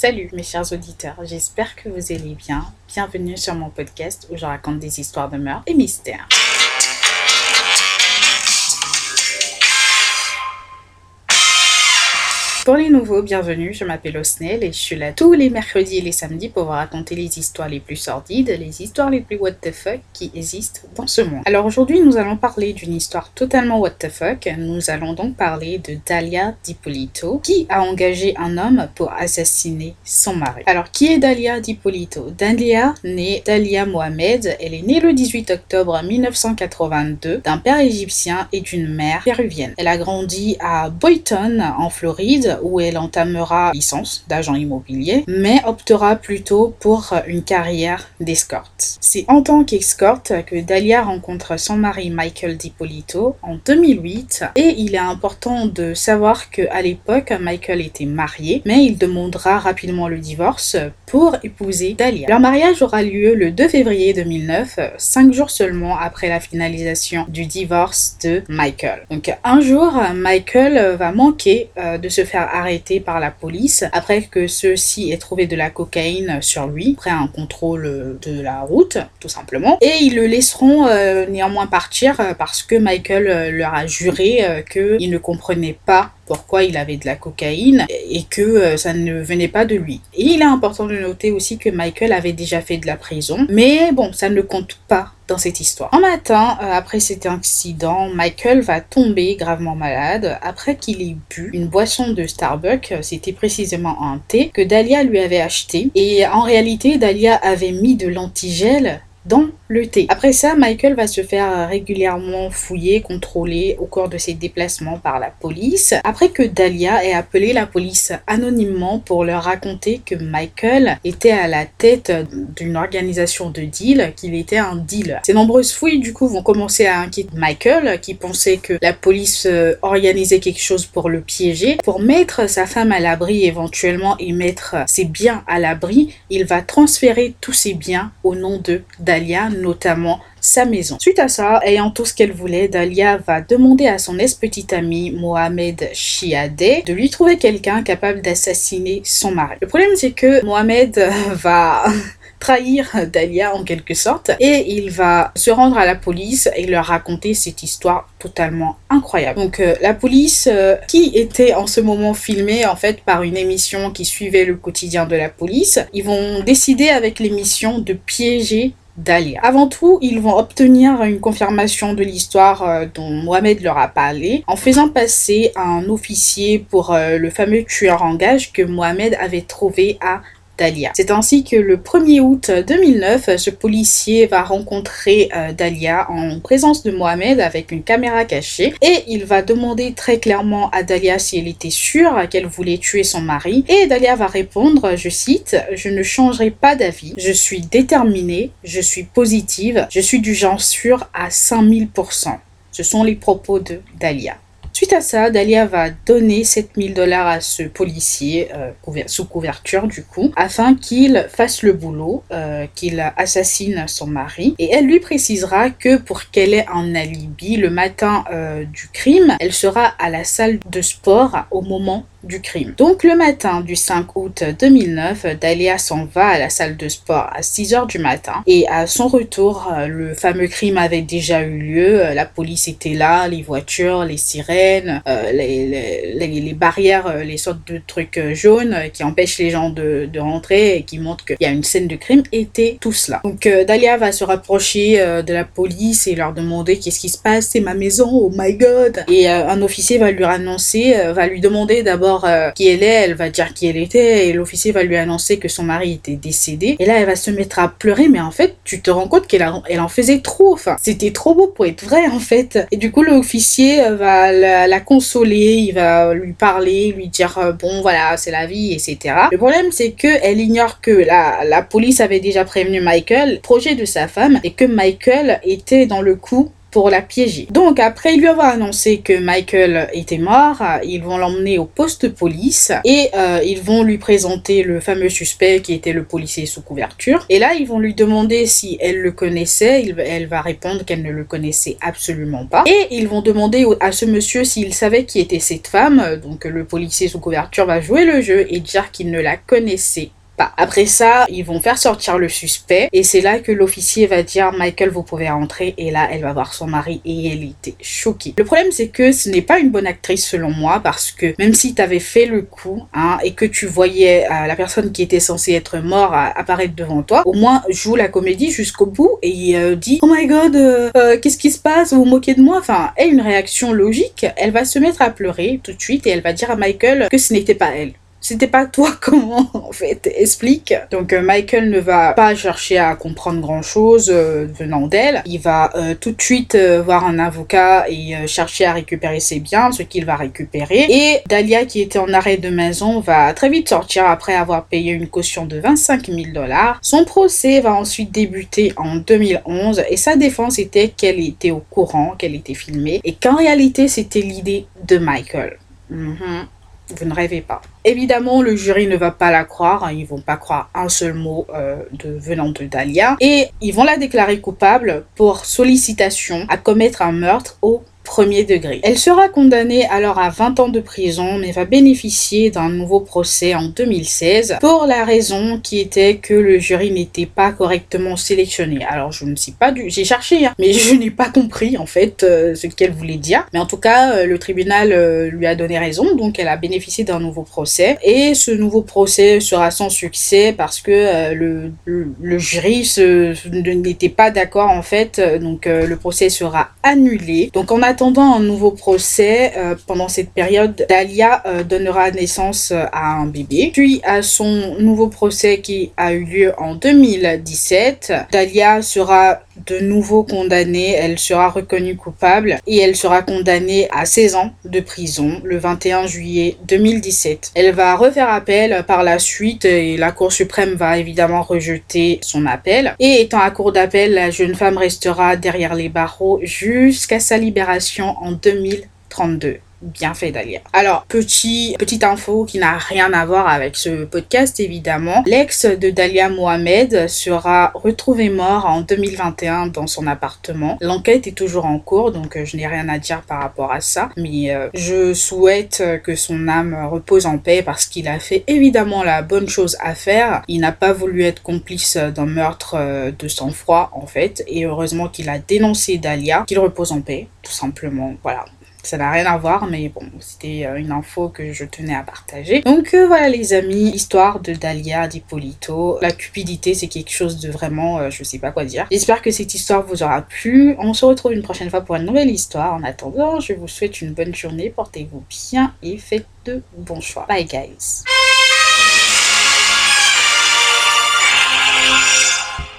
Salut mes chers auditeurs, j'espère que vous allez bien. Bienvenue sur mon podcast où je raconte des histoires de meurtres et mystères. Pour les nouveaux, bienvenue, je m'appelle Osnel et je suis là tous les mercredis et les samedis pour vous raconter les histoires les plus sordides, les histoires les plus what the fuck qui existent dans ce monde. Alors aujourd'hui, nous allons parler d'une histoire totalement what the fuck. Nous allons donc parler de Dalia Dipolito qui a engagé un homme pour assassiner son mari. Alors qui est Dalia Dipolito? Dalia, née Dalia Mohamed, elle est née le 18 octobre 1982 d'un père égyptien et d'une mère péruvienne. Elle a grandi à Boynton en Floride où elle entamera licence d'agent immobilier, mais optera plutôt pour une carrière d'escorte. C'est en tant qu'escorte que Dalia rencontre son mari Michael DiPolito en 2008 et il est important de savoir que à l'époque Michael était marié, mais il demandera rapidement le divorce pour épouser Dalia. Leur mariage aura lieu le 2 février 2009, cinq jours seulement après la finalisation du divorce de Michael. Donc un jour, Michael va manquer euh, de se faire arrêté par la police après que ceux-ci aient trouvé de la cocaïne sur lui, après un contrôle de la route, tout simplement. Et ils le laisseront euh, néanmoins partir euh, parce que Michael euh, leur a juré qu'il ne comprenait pas pourquoi il avait de la cocaïne et que ça ne venait pas de lui. Et il est important de noter aussi que Michael avait déjà fait de la prison, mais bon, ça ne compte pas dans cette histoire. Un matin, euh, après cet incident, Michael va tomber gravement malade après qu'il ait bu une boisson de Starbucks, c'était précisément un thé, que Dahlia lui avait acheté. Et en réalité, Dahlia avait mis de l'antigel dans le thé. Après ça, Michael va se faire régulièrement fouiller, contrôler au cours de ses déplacements par la police. Après que Dahlia ait appelé la police anonymement pour leur raconter que Michael était à la tête d'une organisation de deal, qu'il était un dealer. Ces nombreuses fouilles du coup vont commencer à inquiéter Michael qui pensait que la police euh, organisait quelque chose pour le piéger. Pour mettre sa femme à l'abri éventuellement et mettre ses biens à l'abri, il va transférer tous ses biens au nom de Dahlia notamment sa maison. Suite à ça, ayant tout ce qu'elle voulait, Dahlia va demander à son ex-petite amie Mohamed Chiadeh de lui trouver quelqu'un capable d'assassiner son mari. Le problème c'est que Mohamed va trahir Dahlia en quelque sorte et il va se rendre à la police et leur raconter cette histoire totalement incroyable. Donc euh, la police euh, qui était en ce moment filmée en fait par une émission qui suivait le quotidien de la police, ils vont décider avec l'émission de piéger Dalia. Avant tout, ils vont obtenir une confirmation de l'histoire euh, dont Mohamed leur a parlé en faisant passer un officier pour euh, le fameux tueur en gage que Mohamed avait trouvé à C'est ainsi que le 1er août 2009, ce policier va rencontrer euh, Dalia en présence de Mohamed avec une caméra cachée et il va demander très clairement à Dalia si elle était sûre qu'elle voulait tuer son mari et Dalia va répondre, je cite, je ne changerai pas d'avis, je suis déterminée, je suis positive, je suis du genre sûr à 5000%. Ce sont les propos de Dalia. Suite à ça, Dalia va donner 7000 dollars à ce policier euh, sous couverture du coup, afin qu'il fasse le boulot, euh, qu'il assassine son mari. Et elle lui précisera que pour qu'elle ait un alibi le matin euh, du crime, elle sera à la salle de sport au moment du crime. Donc le matin du 5 août 2009, Dalia s'en va à la salle de sport à 6 heures du matin et à son retour, le fameux crime avait déjà eu lieu, la police était là, les voitures, les sirènes, euh, les, les, les, barrières, euh, les sortes de trucs euh, jaunes qui empêchent les gens de, de rentrer et qui montrent qu'il y a une scène de crime étaient tous là. Donc Dalia va se rapprocher de la police et leur demander qu'est-ce qui se passe, c'est ma maison, oh my god. Et un officier va lui annoncer, va lui demander d'abord euh, qui elle est, elle va dire qui elle était, et l'officier va lui annoncer que son mari était décédé. Et là, elle va se mettre à pleurer, mais en fait, tu te rends compte qu'elle elle en faisait trop. Enfin, c'était trop beau pour être vrai, en fait. Et du coup, l'officier euh, va la, consoler, il va lui parler, lui dire euh, bon, voilà, c'est la vie, etc. Le problème, c'est que elle ignore que la police avait déjà prévenu Michael, projet de sa femme, et que Michael était dans le coup pour la piéger. Donc après lui avoir annoncé que Michael était mort, ils vont l'emmener au poste de police et euh, ils vont lui présenter le fameux suspect qui était le policier sous couverture. Et là, ils vont lui demander si elle le connaissait. elle va répondre qu'elle ne le connaissait absolument pas. Et ils vont demander à ce monsieur s'il savait qui était cette femme. Donc le policier sous couverture va jouer le jeu et dire qu'il ne la connaissait après ça, ils vont faire sortir le suspect et c'est là que l'officier va dire Michael, vous pouvez rentrer. Et là, elle va voir son mari et elle était choquée. Le problème, c'est que ce n'est pas une bonne actrice selon moi parce que même si tu avais fait le coup hein, et que tu voyais euh, la personne qui était censée être morte apparaître devant toi, au moins joue la comédie jusqu'au bout et euh, dit Oh my god, euh, qu'est-ce qui se passe? Vous vous moquez de moi Enfin, elle une réaction logique. Elle va se mettre à pleurer tout de suite et elle va dire à Michael que ce n'était pas elle. C'était pas toi comment en fait explique. Donc euh, Michael ne va pas chercher à comprendre grand chose euh, venant d'elle. Il va euh, tout de suite voir un avocat et chercher à récupérer ses biens, ce qu'il va récupérer. Et Dahlia qui était en arrêt de maison va très vite sortir après avoir payé une caution de 25 000 dollars. Son procès va ensuite débuter en 2011 et sa défense était qu'elle était au courant, qu'elle était filmée et qu'en réalité c'était l'idée de Michael. Mhm. Vous ne rêvez pas. Évidemment, le jury ne va pas la croire, hein, ils vont pas croire un seul mot euh, de venant de Dahlia, et ils vont la déclarer coupable pour sollicitation à commettre un meurtre au degré. Elle sera condamnée alors à 20 ans de prison, mais va bénéficier d'un nouveau procès en 2016 pour la raison qui était que le jury n'était pas correctement sélectionné. Alors je ne sais pas du... J'ai cherché, hein, mais je n'ai pas compris en fait euh, ce qu'elle voulait dire. Mais en tout cas, euh, le tribunal euh, lui a donné raison, donc elle a bénéficié d'un nouveau procès. Et ce nouveau procès sera sans succès parce que le, jury n'était pas d'accord en fait, donc le procès sera annulé. Donc on a attendant un nouveau procès, euh, pendant cette période, Dahlia euh, donnera naissance euh, à un bébé. Puis à son nouveau procès qui a eu lieu en 2017, Dahlia sera de nouveau condamnée, elle sera reconnue coupable et elle sera condamnée à 16 ans de prison le 21 juillet 2017. Elle va refaire appel par la suite et la Cour suprême va évidemment rejeter son appel. Et étant à court d'appel, la jeune femme restera derrière les barreaux jusqu'à sa libération en 2032 bien fait Dalia. Alors, petit, petite info qui n'a rien à voir avec ce podcast évidemment. L'ex de Dalia Mohamed sera retrouvé mort en 2021 dans son appartement. L'enquête est toujours en cours donc euh, je n'ai rien à dire par rapport à ça. Mais euh, je souhaite que son âme repose en paix parce qu'il a fait évidemment la bonne chose à faire. Il n'a pas voulu être complice d'un meurtre euh, de sang-froid en fait. Et heureusement qu'il a dénoncé Dalia. Qu'il repose en paix, tout simplement. Voilà ça n'a rien à voir, mais bon, c'était euh, une info que je tenais à partager. Donc euh, voilà les amis, histoire de Dahlia d'Hippolito. La cupidité, c'est quelque chose de vraiment, euh, je sais pas quoi dire. J'espère que cette histoire vous aura plu. On se retrouve une prochaine fois pour une nouvelle histoire. En attendant, je vous souhaite une bonne journée, portez-vous bien et faites de bons choix. Bye guys